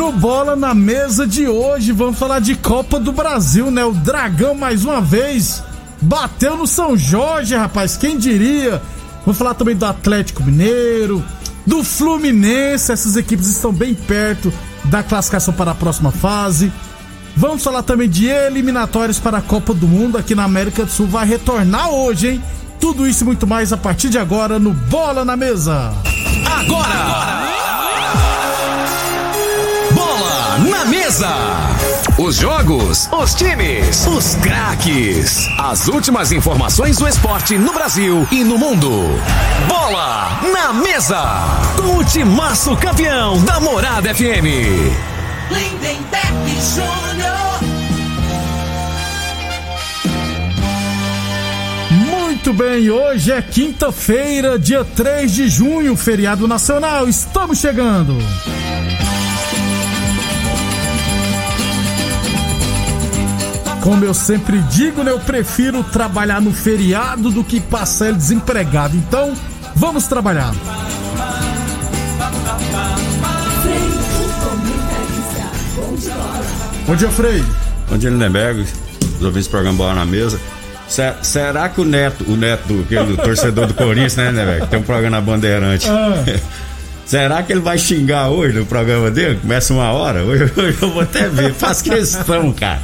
No Bola na Mesa de hoje, vamos falar de Copa do Brasil, né? O Dragão, mais uma vez, bateu no São Jorge, rapaz, quem diria? Vamos falar também do Atlético Mineiro, do Fluminense, essas equipes estão bem perto da classificação para a próxima fase. Vamos falar também de eliminatórias para a Copa do Mundo aqui na América do Sul. Vai retornar hoje, hein? Tudo isso e muito mais a partir de agora no Bola na Mesa. Agora! agora. Mesa! Os jogos, os times, os craques. As últimas informações do esporte no Brasil e no mundo. Bola na mesa. Com o timaço campeão da Morada FM. Lindenberg Júnior. Muito bem, hoje é quinta-feira, dia 3 de junho, feriado nacional. Estamos chegando. Como eu sempre digo, né, eu prefiro trabalhar no feriado do que passar ele desempregado. Então, vamos trabalhar. Bom dia, Frei. Bom dia, Lindenberg. Os ouvintes do programa Bola na Mesa. Será que o Neto, o Neto do, do torcedor do Corinthians, né, Lindenberg? Tem um programa na Bandeirante. Ah. Será que ele vai xingar hoje no programa dele? Começa uma hora? Hoje, hoje eu vou até ver. Faz questão, cara.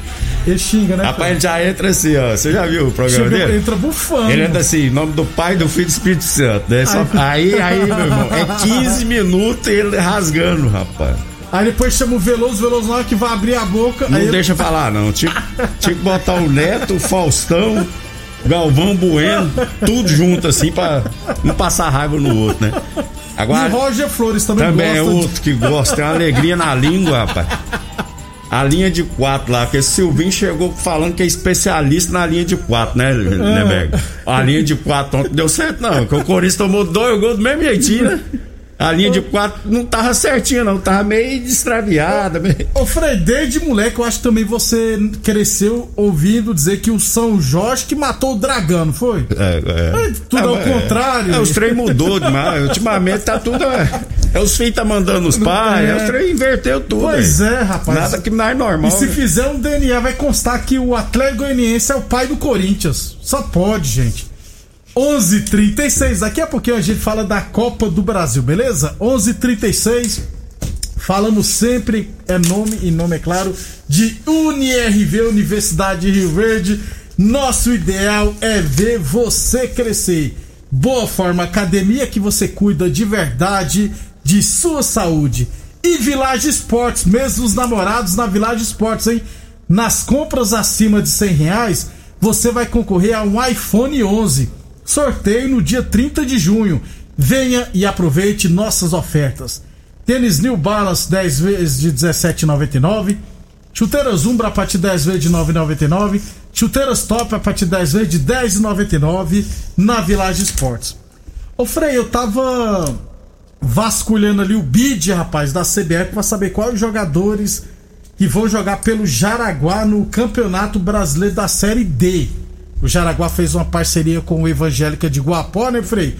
Ele xinga, né? Rapaz, ele já entra assim, ó. Você já viu o programa Chega, dele? Entra bufando. Ele entra assim, em nome do Pai, do Filho e do Espírito Santo. Né? Só, aí, aí, meu irmão, é 15 minutos ele rasgando, rapaz. Aí depois chama o Veloso, o Veloso na hora que vai abrir a boca. Não deixa ele... falar, não. Tinha, tinha que botar o Neto, o Faustão, Galvão Bueno, tudo junto assim pra não passar raiva no outro, né? Agora, e Roger Flores também. Também é outro de... que gosta, tem uma alegria na língua, rapaz a linha de quatro lá, que Silvinho chegou falando que é especialista na linha de quatro, né, né, Berg? A linha de quatro ontem deu certo, não, porque o Corinthians tomou dois gols do mesmo jeitinho, né? A linha de quatro não tava certinha, não. Tava meio destraviada. Meio... Ô, Fred, desde moleque, eu acho que também você cresceu ouvindo dizer que o São Jorge que matou o dragão, não foi? É, é. tudo é, ao é, contrário. É, os trem mudou demais. Ultimamente tá tudo. É, é os filhos tá mandando os pais. É. os trem inverteu tudo. Pois é, rapaz. Nada que mais é normal. E se né? fizer um DNA, vai constar que o Atlético Goianiense é o pai do Corinthians. Só pode, gente. 11:36. Daqui a pouquinho a gente fala da Copa do Brasil, beleza? 11:36. Falamos sempre é nome e nome é claro de UniRV, Universidade de Rio Verde. Nosso ideal é ver você crescer. Boa forma, academia que você cuida de verdade de sua saúde. E Village Esportes, mesmo os namorados na Village Esportes, hein? Nas compras acima de 100 reais, você vai concorrer a um iPhone 11 Sorteio no dia 30 de junho. Venha e aproveite nossas ofertas. Tênis New Balance 10 vezes de 17,99. Chuteiras Umbra a partir de 10 vezes de 9,99. Chuteiras Top a partir de 10 vezes de 10,99 na Village Esportes. Ô Frei, eu tava vasculhando ali o bid, rapaz, da CBF para saber quais jogadores que vão jogar pelo Jaraguá no Campeonato Brasileiro da Série D. O Jaraguá fez uma parceria com o Evangélica de Guapó, né, Frei?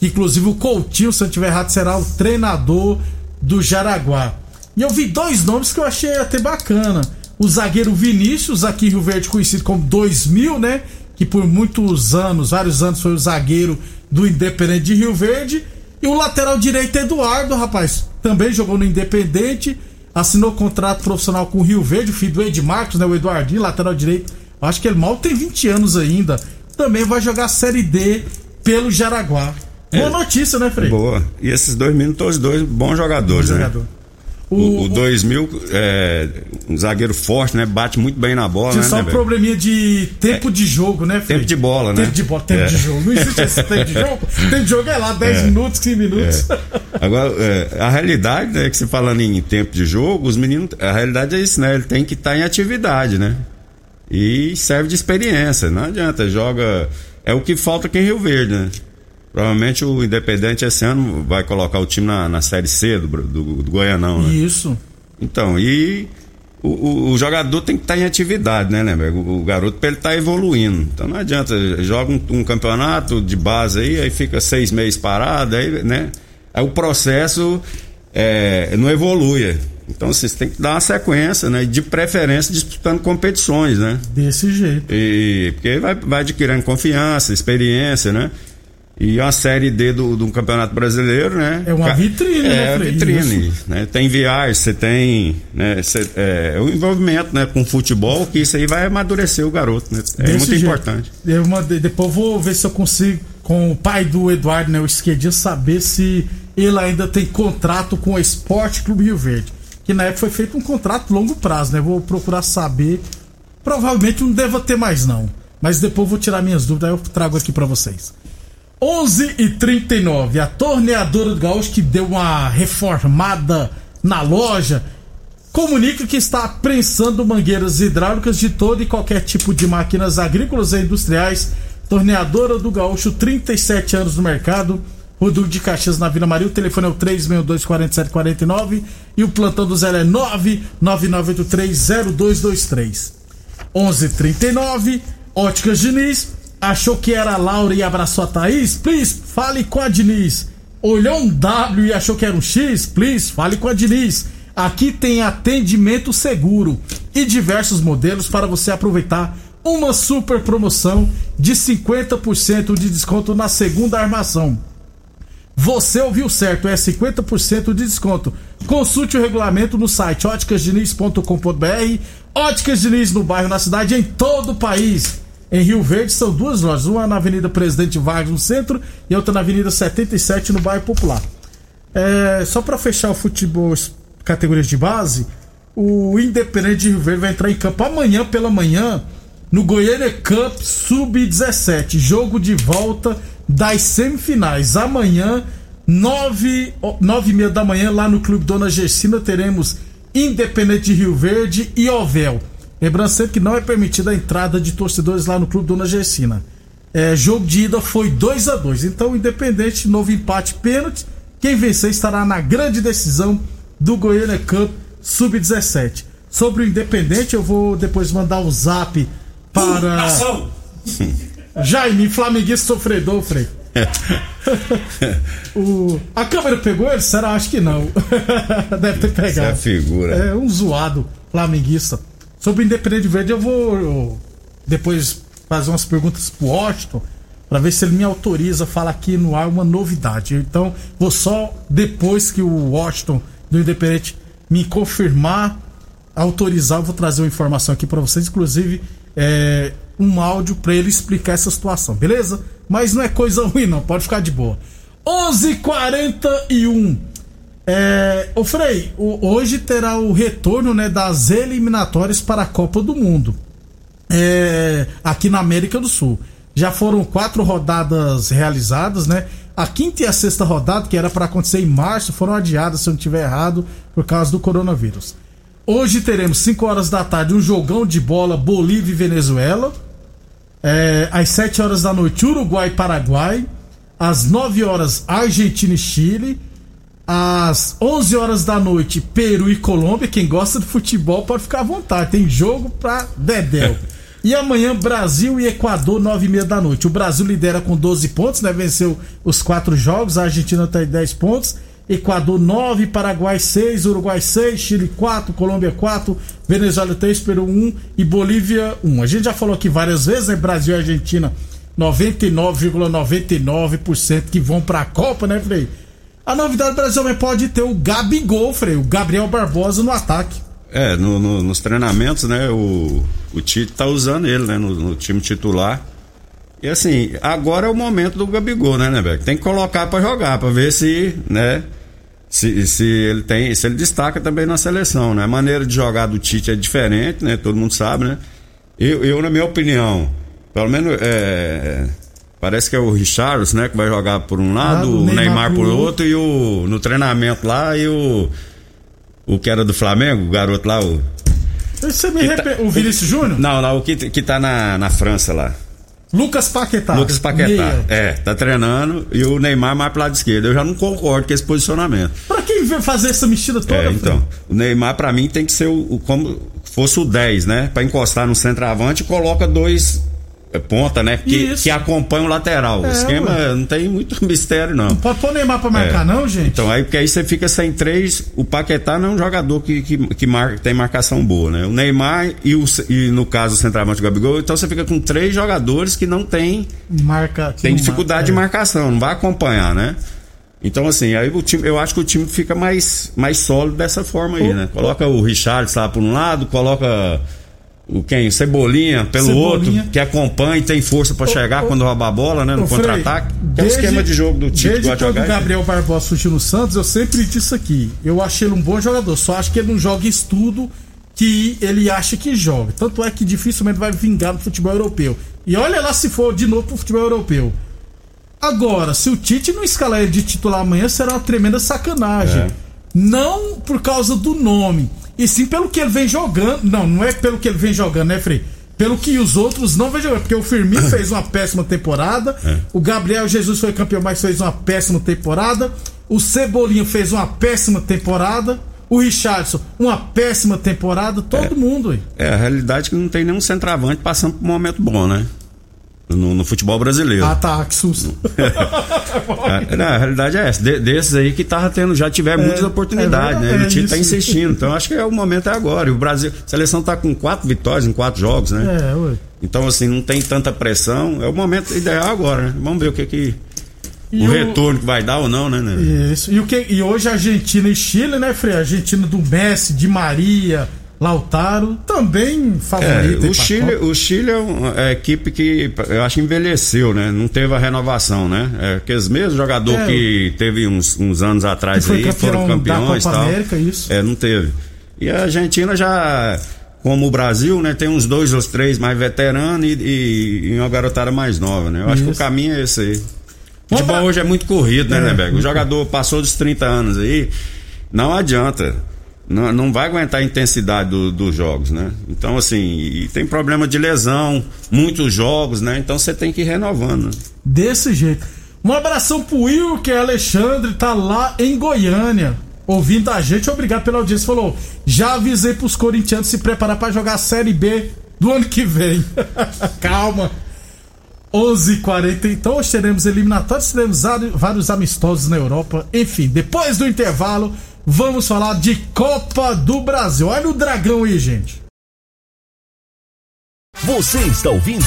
Inclusive o Coutinho, se eu estiver errado, será o treinador do Jaraguá. E eu vi dois nomes que eu achei até bacana. O zagueiro Vinícius, aqui Rio Verde conhecido como 2000, né? Que por muitos anos, vários anos, foi o zagueiro do Independente de Rio Verde. E o lateral direito Eduardo, rapaz, também jogou no Independente. assinou contrato profissional com o Rio Verde, o filho do Ed Marcos, né? O Eduardinho, lateral direito. Acho que ele mal tem 20 anos ainda. Também vai jogar Série D pelo Jaraguá. Boa é. notícia, né, Frei? Boa. E esses dois meninos, todos dois bons jogadores, Bom né? Jogador. O, o, 2000, é, um zagueiro forte, né? Bate muito bem na bola, né? Só né, um probleminha de tempo é, de jogo, né, Fred? Tempo de bola, né? Tempo de bola, tempo é. de jogo. Não existe esse tempo de jogo. Tempo de jogo é lá, 10 é. minutos, 15 minutos. É. Agora, é, a realidade, né, que você falando em tempo de jogo, os meninos, a realidade é isso, né? Ele tem que estar tá em atividade, né? E serve de experiência. Não adianta, joga. É o que falta aqui em Rio Verde, né? Provavelmente o Independente esse ano vai colocar o time na, na Série C do, do, do Goianão, né? Isso. Então, e o, o, o, jogador tem que estar em atividade, né, né? O, o garoto para ele estar tá evoluindo. Então não adianta, joga um, um, campeonato de base aí, aí fica seis meses parado, aí, né? Aí o processo é, não evolui. Então vocês têm que dar uma sequência, né? De preferência disputando competições, né? Desse jeito. E, porque vai, vai adquirindo confiança, experiência, né? E a Série D do, do Campeonato Brasileiro, né? É uma vitrine, é, né, vitrine. Né? Tem viagem, você tem né, cê, é, o envolvimento né, com futebol, que isso aí vai amadurecer o garoto, né? É Desse muito jeito. importante. Eu mandei, depois vou ver se eu consigo, com o pai do Eduardo, né, o esquerdinho, saber se ele ainda tem contrato com o Esporte Clube Rio Verde. Que na época foi feito um contrato longo prazo, né? Vou procurar saber. Provavelmente não deva ter mais, não. Mas depois vou tirar minhas dúvidas, aí eu trago aqui para vocês. 11 e 39 a torneadora do Gaúcho que deu uma reformada na loja comunica que está prensando mangueiras hidráulicas de todo e qualquer tipo de máquinas agrícolas e industriais. Torneadora do Gaúcho, 37 anos no mercado. Rodul de Caxias na Vila Maria. O telefone é o 362-4749 e o plantão do zero é 999830223. 11:39 Óticas Diniz Achou que era a Laura e abraçou a Thaís? Please, fale com a Diniz. Olhou um W e achou que era um X? Please, fale com a Diniz. Aqui tem atendimento seguro e diversos modelos para você aproveitar uma super promoção de 50% de desconto na segunda armação. Você ouviu certo, é 50% de desconto. Consulte o regulamento no site óticasdiniz.com.br. Óticas Diniz no bairro, na cidade, em todo o país. Em Rio Verde são duas lojas, uma na Avenida Presidente Vargas no centro e outra na Avenida 77 no bairro Popular. É, só para fechar o futebol categorias de base, o Independente de Rio Verde vai entrar em campo amanhã pela manhã no Goiânia Cup Sub-17, jogo de volta das semifinais. Amanhã, nove, nove e meia da manhã, lá no Clube Dona Gersina, teremos Independente de Rio Verde e Ovel. Lembrando sempre que não é permitida a entrada de torcedores lá no Clube Dona Gersina. É, jogo de ida foi 2 a 2 Então, independente, novo empate pênalti. Quem vencer estará na grande decisão do Goiânia Cup Sub-17. Sobre o Independente, eu vou depois mandar um zap para. Ação! Jaime, flamenguista sofredor, Frei. o... A câmera pegou ele? Será? Acho que não. Deve ter pegado. Essa é a figura. É um zoado flamenguista. Sobre Independente Verde, eu vou depois fazer umas perguntas pro Washington para ver se ele me autoriza a falar aqui no ar uma novidade. Então, vou só depois que o Washington do Independente me confirmar, autorizar, eu vou trazer uma informação aqui para vocês, inclusive é, um áudio para ele explicar essa situação, beleza? Mas não é coisa ruim não, pode ficar de boa. 11:41 é, o Frei, hoje terá o retorno né, das eliminatórias para a Copa do Mundo é, aqui na América do Sul. Já foram quatro rodadas realizadas, né? A quinta e a sexta rodada, que era para acontecer em março, foram adiadas, se eu não estiver errado, por causa do coronavírus. Hoje teremos 5 horas da tarde um jogão de bola Bolívia e Venezuela. É, às 7 horas da noite, Uruguai e Paraguai. Às 9 horas, Argentina e Chile às 11 horas da noite, Peru e Colômbia. Quem gosta de futebol pode ficar à vontade. Tem jogo pra Dedéu. E amanhã, Brasil e Equador, 9 e meia da noite. O Brasil lidera com 12 pontos, né? Venceu os quatro jogos. A Argentina tem 10 pontos. Equador 9, Paraguai 6, Uruguai 6, Chile 4, Colômbia 4, Venezuela 3, Peru 1 e Bolívia 1. A gente já falou aqui várias vezes, né? Brasil e Argentina 99,99% ,99 que vão para a Copa, né, Frei? A novidade do Brasil também pode ter o Gabigol, Frei, o Gabriel Barbosa no ataque. É, no, no, nos treinamentos, né, o, o Tite tá usando ele, né, no, no, time titular. E assim, agora é o momento do Gabigol, né, né, Tem que colocar para jogar, para ver se, né, se, se ele tem, se ele destaca também na seleção, né? A maneira de jogar do Tite é diferente, né? Todo mundo sabe, né? Eu, eu na minha opinião, pelo menos é, parece que é o Richards, né, que vai jogar por um lado, ah, o Neymar, Neymar por outro e o no treinamento lá e o o que era do Flamengo, o garoto lá, o você me tá, O Vinícius Júnior? Não, não, o que, que tá na, na França lá. Lucas Paquetá. Lucas Paquetá. Meia. É, tá treinando e o Neymar mais pro lado esquerdo. Eu já não concordo com esse posicionamento. Pra quem fazer essa mexida toda? É, então. O Neymar, para mim, tem que ser o, o, como fosse o 10, né? Pra encostar no centroavante e coloca dois ponta, né? Que, que acompanha o lateral. É, o esquema ué. não tem muito mistério, não. Não pode pôr Neymar pra marcar, é. não, gente? Então, aí porque aí você fica sem três. O Paquetá não é um jogador que, que, que marca, tem marcação boa, né? O Neymar e, o, e no caso o centroavante Gabigol, então você fica com três jogadores que não tem. Marca. Tem dificuldade marca, de é. marcação, não vai acompanhar, né? Então, assim, aí o time, eu acho que o time fica mais, mais sólido dessa forma aí, o, né? Coloca o Richard lá por um lado, coloca o quem? O Cebolinha pelo Cebolinha. outro, que acompanha e tem força para chegar quando roubar a bola, né? No contra-ataque. É o esquema de jogo do time Desde quando o Gabriel Barbosa surgiu no Santos, eu sempre disse aqui. Eu achei ele um bom jogador, só acho que ele não joga estudo que ele acha que joga. Tanto é que dificilmente vai vingar no futebol europeu. E olha lá se for de novo pro futebol europeu. Agora, se o Tite não escalar ele de titular amanhã, será uma tremenda sacanagem. É. Não por causa do nome e sim pelo que ele vem jogando. Não, não é pelo que ele vem jogando, né, Frei? Pelo que os outros não vêm jogando. Porque o Firmino fez uma péssima temporada. É. O Gabriel Jesus foi campeão, mas fez uma péssima temporada. O Cebolinha fez uma péssima temporada. O Richardson, uma péssima temporada. Todo é. mundo aí. É, a realidade é que não tem nenhum centroavante passando por um momento bom, né? No, no, futebol brasileiro. Ah, tá, que susto. é, não, a realidade é essa. De, desses aí que tava tendo, já tiver é, muitas oportunidades, é, né? o time tá insistindo. Então acho que é o momento é agora. E o Brasil, a seleção tá com quatro vitórias em quatro jogos, né? É, ué. Então, assim, não tem tanta pressão. É o momento ideal agora, né? Vamos ver o que que. E o, o retorno que vai dar ou não, né, né? Isso. E, o que, e hoje Argentina e Chile, né, Frei? Argentina do Messi, de Maria, Lautaro também favorito. É, o, Chile, o Chile é uma equipe que eu acho envelheceu, né? Não teve a renovação, né? É, aqueles mesmos jogador é, que teve uns, uns anos atrás aí, foram campeões e tal. América, isso. É, não teve. E a Argentina já, como o Brasil, né? Tem uns dois ou três mais veteranos e, e, e uma garotada mais nova, né? Eu acho isso. que o caminho é esse aí. O futebol hoje é muito corrido, né, é. O jogador passou dos 30 anos aí, não adianta não, não vai aguentar a intensidade do, dos jogos, né? Então, assim, tem problema de lesão, muitos jogos, né? Então você tem que ir renovando. Né? Desse jeito. Um abração pro Will, que é Alexandre, tá lá em Goiânia, ouvindo a gente. Obrigado pela audiência. Falou: já avisei pros corintianos se preparar para jogar a Série B do ano que vem. Calma. 11:40 então hoje teremos eliminatórios, teremos vários amistosos na Europa. Enfim, depois do intervalo vamos falar de Copa do Brasil. Olha o dragão aí, gente. Você está ouvindo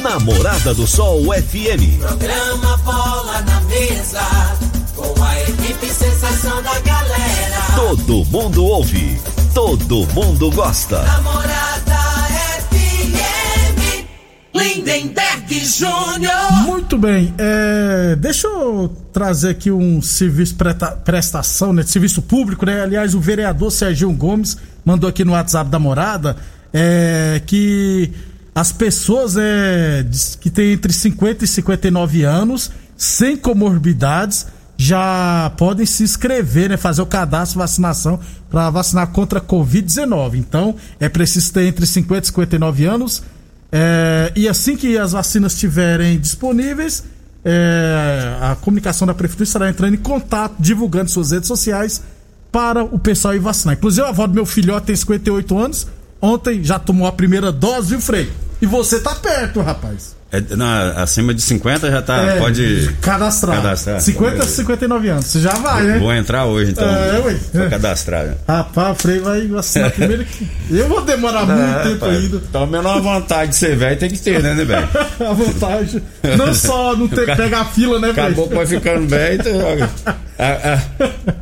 Namorada do Sol FM. Programa Bola na Mesa, com a equipe sensação da galera. Todo mundo ouve, todo mundo gosta. Namorada Lindenberg Júnior. Muito bem, é, deixa eu trazer aqui um serviço prestação, né, serviço público, né? Aliás, o vereador Serginho Gomes mandou aqui no WhatsApp da morada é, que as pessoas é, que têm entre 50 e 59 anos, sem comorbidades, já podem se inscrever, né, fazer o cadastro vacinação para vacinar contra a Covid-19. Então, é preciso ter entre 50 e 59 anos. É, e assim que as vacinas estiverem disponíveis, é, a comunicação da prefeitura estará entrando em contato, divulgando suas redes sociais para o pessoal ir vacinar. Inclusive, a avó do meu filhote tem 58 anos, ontem já tomou a primeira dose, viu, Frei? E você tá perto, rapaz. É, na, acima de 50 já tá. É, pode. Cadastrar. cadastrar. 50 a 59 anos. Você já vai, né? Vou entrar hoje então. É, ué. Vou cadastrar. né? Rapaz, o Frei vai assinar primeiro que. Eu vou demorar muito É, tempo pai, ainda. Então, menor vontade de ser velho tem que ter, né, né, velho? A vantagem. Não só não ter que pegar a fila, né, Frei? Acabou vai ficando velho. Então, a- a-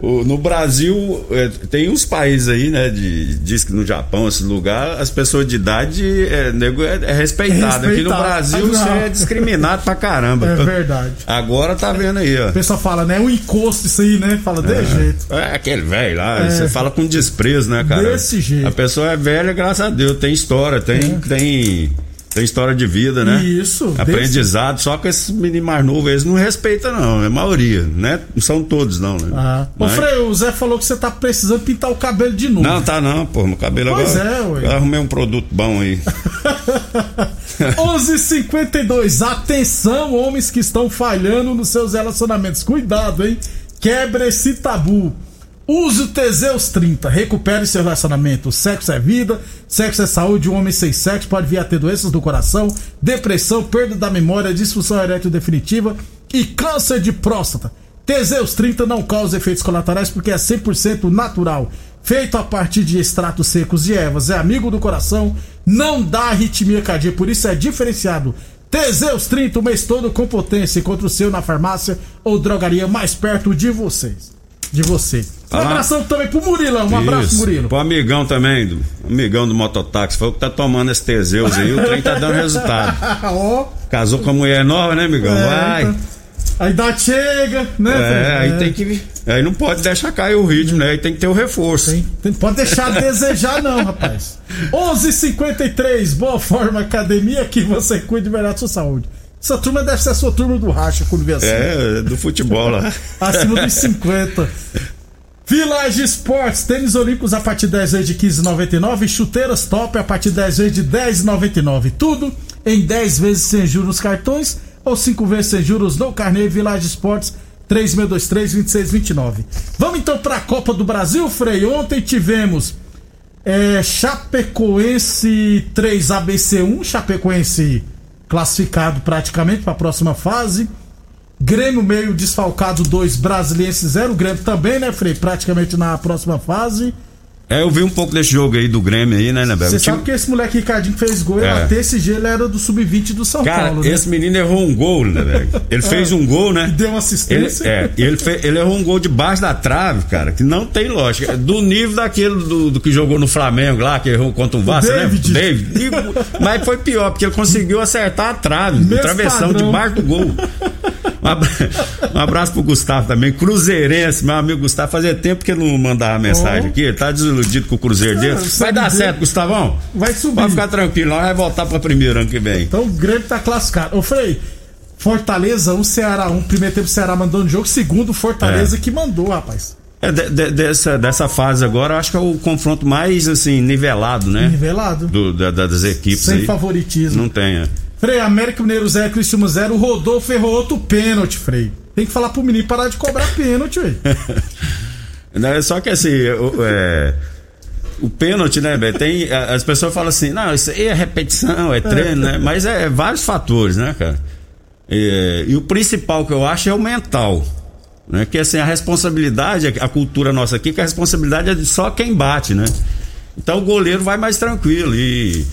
o- no Brasil, é, tem uns países aí, né? De, diz que no Japão, esse lugar, as pessoas de idade é, nego é, é respeitado. Aqui no. Brasil, Não. Você é discriminado pra caramba. É verdade. Agora tá vendo aí, ó. O pessoal fala, né? O encosto, isso aí, né? Fala, de jeito. É aquele velho lá, É. você fala com desprezo, né, cara? Desse jeito. A pessoa é velha, graças a Deus, tem história, tem, tem, tem história de vida, né? Isso, Aprendizado, só que esses meninos mais novos, eles não respeitam, não, é a maioria, né? Não são todos, não, né? Ah. Ô, Mas- Frei, o Zé falou que você tá precisando pintar o cabelo de novo. Não, tá não, pô, meu cabelo Pois agora. é, ué. eu arrumei um produto bom aí. 11:52. Atenção, homens que estão falhando nos seus relacionamentos. Cuidado, hein? Quebre esse tabu. Use o Teseus 30. Recupere seu relacionamento. Sexo é vida, sexo é saúde. Um homem sem sexo pode vir a ter doenças do coração, depressão, perda da memória, disfunção erétil definitiva e câncer de próstata. Teseus 30 não causa efeitos colaterais porque é 100% natural. Feito a partir de extratos secos de ervas, é amigo do coração, não dá arritmia cardíaca, por isso é diferenciado. Teseus 30 o mês todo com potência. Encontre o seu na farmácia ou drogaria mais perto de vocês. De você. Um Ah. abração também pro Murilão. Um abraço, Isso. Murilo. Pro amigão também, do, amigão do mototáxi, foi o que tá tomando esse Teseus aí, o trem tá dando resultado. Casou com a mulher nova, né, amigão? é, Vai. então, a idade chega, né? É, aí É. tem que. Aí não pode deixar cair o ritmo, né? Aí tem que ter o reforço. Tem- tem- pode deixar a desejar, não, rapaz. 11:53 Boa Forma Academia, que você cuide melhor da sua saúde. Essa turma deve ser a sua turma do racha quando vê assim. É, do futebol lá. Acima dos 50. Village Sports, tênis olímpicos a partir de 10 vezes de 15,99. Chuteiras top a partir de 10 vezes de 10,99. Tudo em 10 vezes sem juros nos cartões ou 5 vezes sem juros no carnê Village Sports 3623-2629. Vamos então para a Copa do Brasil, Frei. Ontem tivemos é, Chapecoense 3 ABC1, Chapecoense classificado praticamente para a próxima fase. Grêmio meio desfalcado 2, Brasiliense 0. Grêmio também, né, Frei? Praticamente na próxima fase. É, eu vi um pouco desse jogo aí do Grêmio aí, né, Nebel? Você O time- sabe que esse moleque Ricardinho fez gol e É. até esse dia ele era do sub-20 do São Cara, Paulo, né? esse menino errou um gol, né? Ele fez um gol, né? Deu uma Ele, assistência. é, e ele, fe- ele errou um gol debaixo da trave, cara, que não tem lógica. Do nível daquele do, do que jogou no Flamengo lá, que errou contra o Vasco, né? David. David. E- mas foi pior, porque ele conseguiu acertar a trave, o Mesmo travessão padrão. debaixo do gol. Um abra- um abraço pro Gustavo também, cruzeirense, meu amigo Gustavo. Fazia tempo que ele não mandava mensagem Oh. aqui, ele tá desiludido com o Cruzeiro dele. Vai dar dele. certo, Gustavão. Vai subir. Pode ficar tranquilo, nós vai voltar pra primeiro ano que vem. Então o Grêmio tá classificado. Ô, Frei, Fortaleza 1, Ceará 1. Primeiro tempo o Ceará mandou no jogo. Segundo, Fortaleza que mandou, rapaz. É, de- de- dessa, dessa fase agora, eu acho que é o confronto mais assim, nivelado, né? Nivelado. Do- da- das equipes Sem aí. favoritismo. Não tem, é. Frei, América Mineiro 0, Cristiano 0. O Rodolfo errou outro pênalti, Frei. Tem que falar pro menino parar de cobrar pênalti, velho. Né, Só que assim, o, é, o pênalti, né, Beto, tem. As pessoas falam assim, não, isso aí é repetição, é treino, né? Mas é, vários fatores, né, cara? E, e o principal que eu acho é o mental. Né? Que assim, a responsabilidade, a cultura nossa aqui, que a responsabilidade é de só quem bate, né? Então o goleiro vai mais tranquilo e.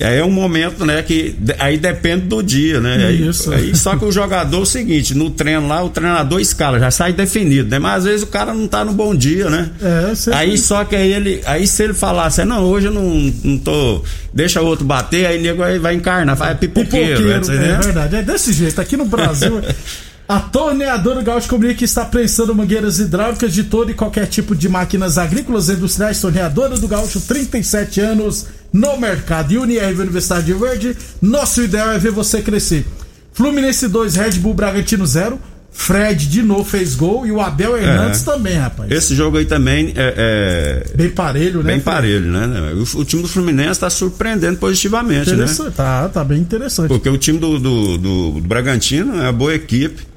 Aí é um momento, né, que aí depende do dia, né? Aí- Isso. Aí, só que o jogador é o seguinte, no treino lá, o treinador escala, já sai definido, né? Mas às vezes o cara não tá no bom dia, né? É, sempre- Aí só que aí ele, aí se ele falasse, não, hoje eu não, não tô, deixa o outro bater, aí o nego aí vai encarnar, vai pipoqueiro, Pipoqueiro, né? É verdade. É desse jeito. Aqui no Brasil, a torneadora Gaúcho comunica que está prensando mangueiras hidráulicas de todo e qualquer tipo de máquinas agrícolas e industriais. Torneadora do Gaúcho, 37 anos no mercado. E Unirv Universidade de Verde, nosso ideal é ver você crescer. Fluminense 2, Red Bull Bragantino 0. Fred de novo fez gol e o Abel Hernandes também, rapaz. Esse jogo aí também é, é Bem parelho, né? bem parelho, né? O, o time do Fluminense tá surpreendendo positivamente, né? Tá, tá bem interessante. Porque o time do, do, do- do Bragantino é uma boa equipe.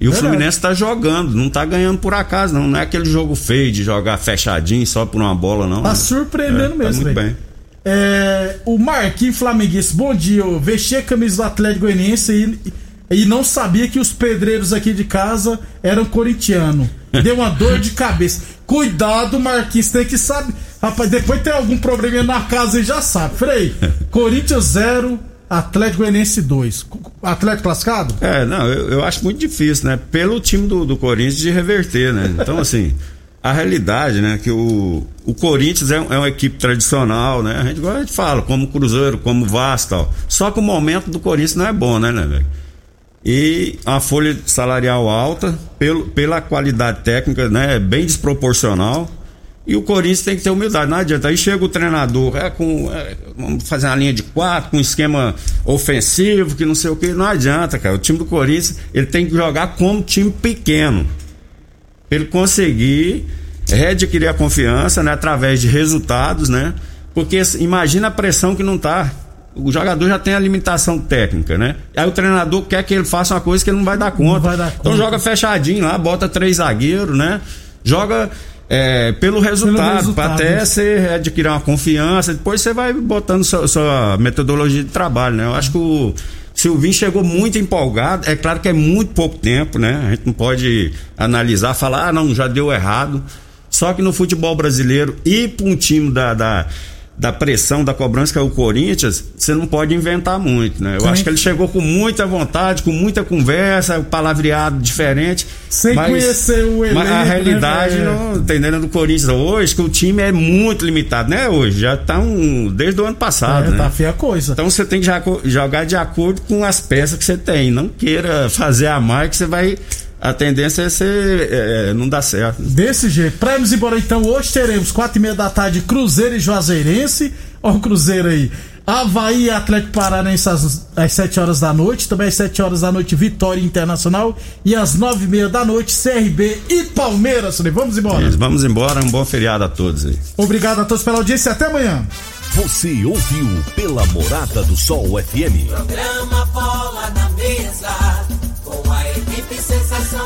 E o. Fluminense tá jogando, não tá ganhando por acaso, não. Não é aquele jogo feio de jogar fechadinho só por uma bola, não. Tá né? surpreendendo É, tá mesmo, muito velho. bem. É, o Marquinhos Flamenguista, bom dia. Eu vesti a camisa do Atlético Goianiense e, e não sabia que os pedreiros aqui de casa eram corintianos. Deu uma dor de cabeça. Cuidado, Marquinhos, tem que saber. Rapaz, depois tem algum probleminha na casa e já sabe. Frei, Corinthians 0, Atlético Goianiense 2. Atlético classificado? É, não, eu, eu, acho muito difícil, né? Pelo time do, do Corinthians de reverter, né? Então, assim, a realidade, né? Que o, o Corinthians é, é uma equipe tradicional, né? A gente agora fala, como Cruzeiro, como Vasco tal. Só que o momento do Corinthians não é bom, né, né, velho? E a folha salarial alta, pelo, pela qualidade técnica, né? Bem desproporcional. E o Corinthians tem que ter humildade, não adianta. Aí chega o treinador, é com. É, vamos fazer uma linha de quatro, com um esquema ofensivo, que não sei o que. Não adianta, cara. O time do Corinthians, ele tem que jogar como time pequeno. Ele conseguir readquirir a confiança, né? Através de resultados, né? Porque imagina a pressão que não tá. O jogador já tem a limitação técnica, né? Aí o treinador quer que ele faça uma coisa que ele não vai dar conta. Vai dar então conta. joga fechadinho lá, bota três zagueiros, né? Joga é, pelo resultado, para até você adquirir uma confiança, depois você vai botando sua, sua, metodologia de trabalho, né? Eu acho que o Silvinho chegou muito empolgado, é claro que é muito pouco tempo, né? A gente não pode analisar, falar, ah, não, já deu errado. Só que no futebol brasileiro, ir para um time da, da da pressão, da cobrança que é o Corinthians, você não pode inventar muito, né? Eu Sim. acho que ele chegou com muita vontade, com muita conversa, palavreado diferente. Sem mas, conhecer o elenco, Mas a realidade, né, não, tá entendendo, do Corinthians hoje, que o time é muito limitado, né? Hoje, já tá um, desde o ano passado, é, né? Tá feia a coisa. Então você tem que jogar de acordo com as peças que você tem. Não queira fazer a mais que você vai a tendência é ser é, não dar certo. Desse jeito. Pra irmos embora então, hoje teremos quatro e meia da tarde Cruzeiro e Juazeirense. Ó o Cruzeiro aí. Havaí e Atlético Paranense às, às 7 horas da noite. Também às 7 horas da noite, Vitória Internacional. E às 9 e meia da noite, CRB e Palmeiras. Vamos embora. Isso, vamos embora. Um bom feriado a todos aí. Obrigado a todos pela audiência. Até amanhã. Você ouviu pela Morada do Sol FM. Programa Bola na Mesa,